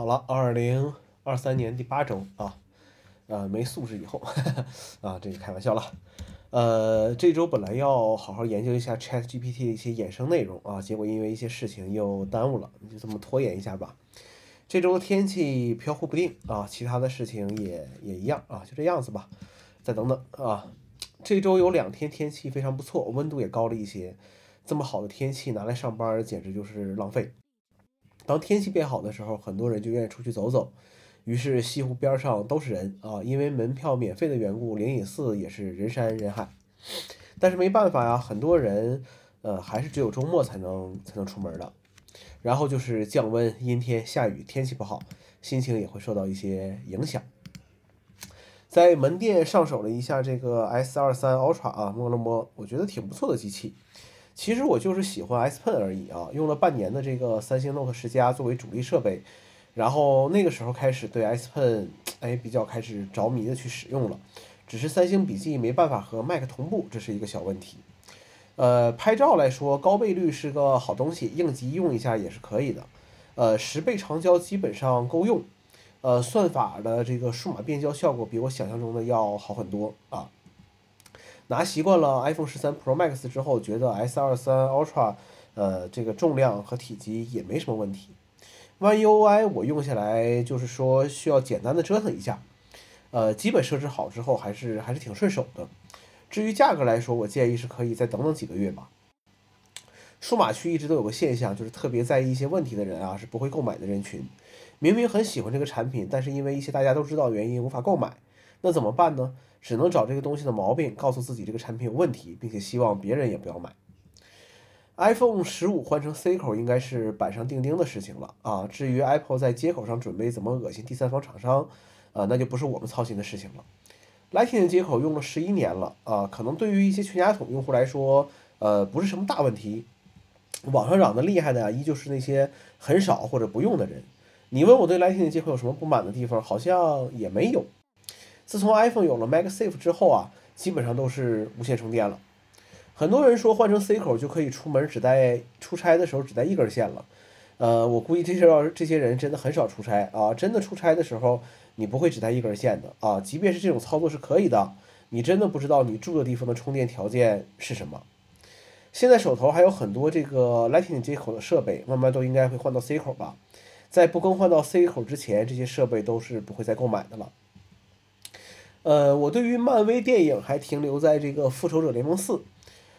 好了，二零二三年第八周啊，呃，没素质以后 啊，这个开玩笑了。呃，这周本来要好好研究一下 Chat GPT 的一些衍生内容啊，结果因为一些事情又耽误了，就这么拖延一下吧。这周天气飘忽不定啊，其他的事情也也一样啊，就这样子吧。再等等啊，这周有两天天气非常不错，温度也高了一些。这么好的天气拿来上班简直就是浪费。当天气变好的时候，很多人就愿意出去走走，于是西湖边上都是人啊。因为门票免费的缘故，灵隐寺也是人山人海。但是没办法呀，很多人呃还是只有周末才能才能出门的。然后就是降温、阴天、下雨，天气不好，心情也会受到一些影响。在门店上手了一下这个 S 二三 Ultra 啊，摸了摸，我觉得挺不错的机器。其实我就是喜欢 S Pen 而已啊，用了半年的这个三星 Note 十加作为主力设备，然后那个时候开始对 S Pen 哎比较开始着迷的去使用了，只是三星笔记没办法和 Mac 同步，这是一个小问题。呃，拍照来说高倍率是个好东西，应急用一下也是可以的。呃，十倍长焦基本上够用，呃，算法的这个数码变焦效果比我想象中的要好很多啊。拿习惯了 iPhone 十三 Pro Max 之后，觉得 S 二三 Ultra，呃，这个重量和体积也没什么问题。One UI 我用下来就是说需要简单的折腾一下，呃，基本设置好之后还是还是挺顺手的。至于价格来说，我建议是可以再等等几个月吧。数码区一直都有个现象，就是特别在意一些问题的人啊，是不会购买的人群。明明很喜欢这个产品，但是因为一些大家都知道的原因无法购买，那怎么办呢？只能找这个东西的毛病，告诉自己这个产品有问题，并且希望别人也不要买。iPhone 十五换成 C 口应该是板上钉钉的事情了啊！至于 Apple 在接口上准备怎么恶心第三方厂商，呃，那就不是我们操心的事情了。Lightning 接口用了十一年了啊，可能对于一些全家桶用户来说，呃，不是什么大问题。网上涨得厉害的，依旧是那些很少或者不用的人。你问我对 Lightning 接口有什么不满的地方，好像也没有。自从 iPhone 有了 MagSafe 之后啊，基本上都是无线充电了。很多人说换成 C 口就可以出门只带出差的时候只带一根线了。呃，我估计这些这些人真的很少出差啊，真的出差的时候你不会只带一根线的啊。即便是这种操作是可以的，你真的不知道你住的地方的充电条件是什么。现在手头还有很多这个 Lightning 接口的设备，慢慢都应该会换到 C 口吧。在不更换到 C 口之前，这些设备都是不会再购买的了。呃，我对于漫威电影还停留在这个《复仇者联盟四》，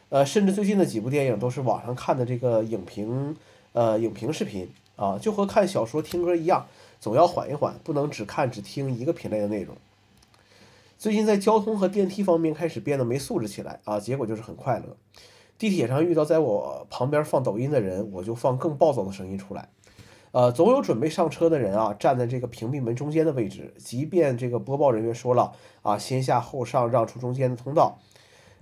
呃，甚至最近的几部电影都是网上看的这个影评，呃，影评视频啊，就和看小说听歌一样，总要缓一缓，不能只看只听一个品类的内容。最近在交通和电梯方面开始变得没素质起来啊，结果就是很快乐。地铁上遇到在我旁边放抖音的人，我就放更暴躁的声音出来。呃，总有准备上车的人啊，站在这个屏蔽门中间的位置，即便这个播报人员说了啊，先下后上，让出中间的通道。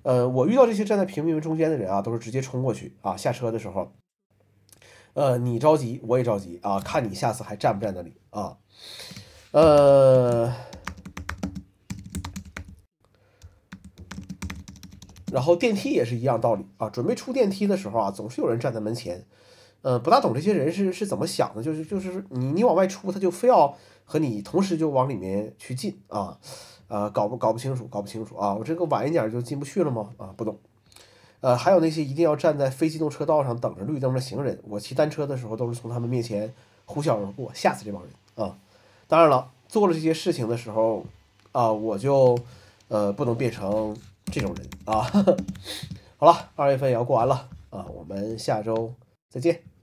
呃，我遇到这些站在屏蔽门中间的人啊，都是直接冲过去啊，下车的时候，呃，你着急，我也着急啊，看你下次还站不站那里啊。呃，然后电梯也是一样道理啊，准备出电梯的时候啊，总是有人站在门前。呃，不大懂这些人是是怎么想的，就是就是你你往外出，他就非要和你同时就往里面去进啊，呃，搞不搞不清楚，搞不清楚啊，我这个晚一点就进不去了吗？啊，不懂。呃，还有那些一定要站在非机动车道上等着绿灯的行人，我骑单车的时候都是从他们面前呼啸而过，吓死这帮人啊！当然了，做了这些事情的时候啊，我就呃不能变成这种人啊。好了，二月份也要过完了啊，我们下周再见。